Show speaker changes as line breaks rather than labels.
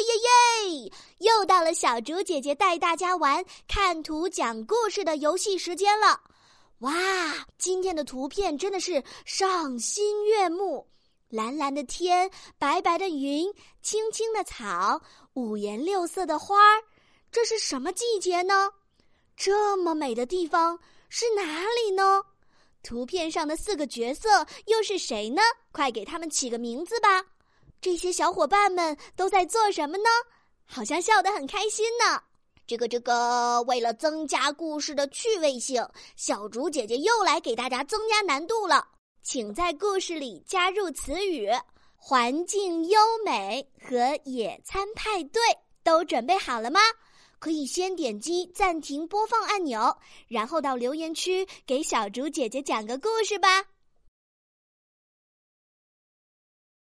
耶耶！又到了小竹姐姐带大家玩看图讲故事的游戏时间了。哇，今天的图片真的是赏心悦目，蓝蓝的天，白白的云，青青的草，五颜六色的花儿，这是什么季节呢？这么美的地方是哪里呢？图片上的四个角色又是谁呢？快给他们起个名字吧！这些小伙伴们都在做什么呢？好像笑得很开心呢。这个这个，为了增加故事的趣味性，小竹姐姐又来给大家增加难度了。请在故事里加入词语“环境优美”和“野餐派对”。都准备好了吗？可以先点击暂停播放按钮，然后到留言区给小竹姐姐讲个故事吧。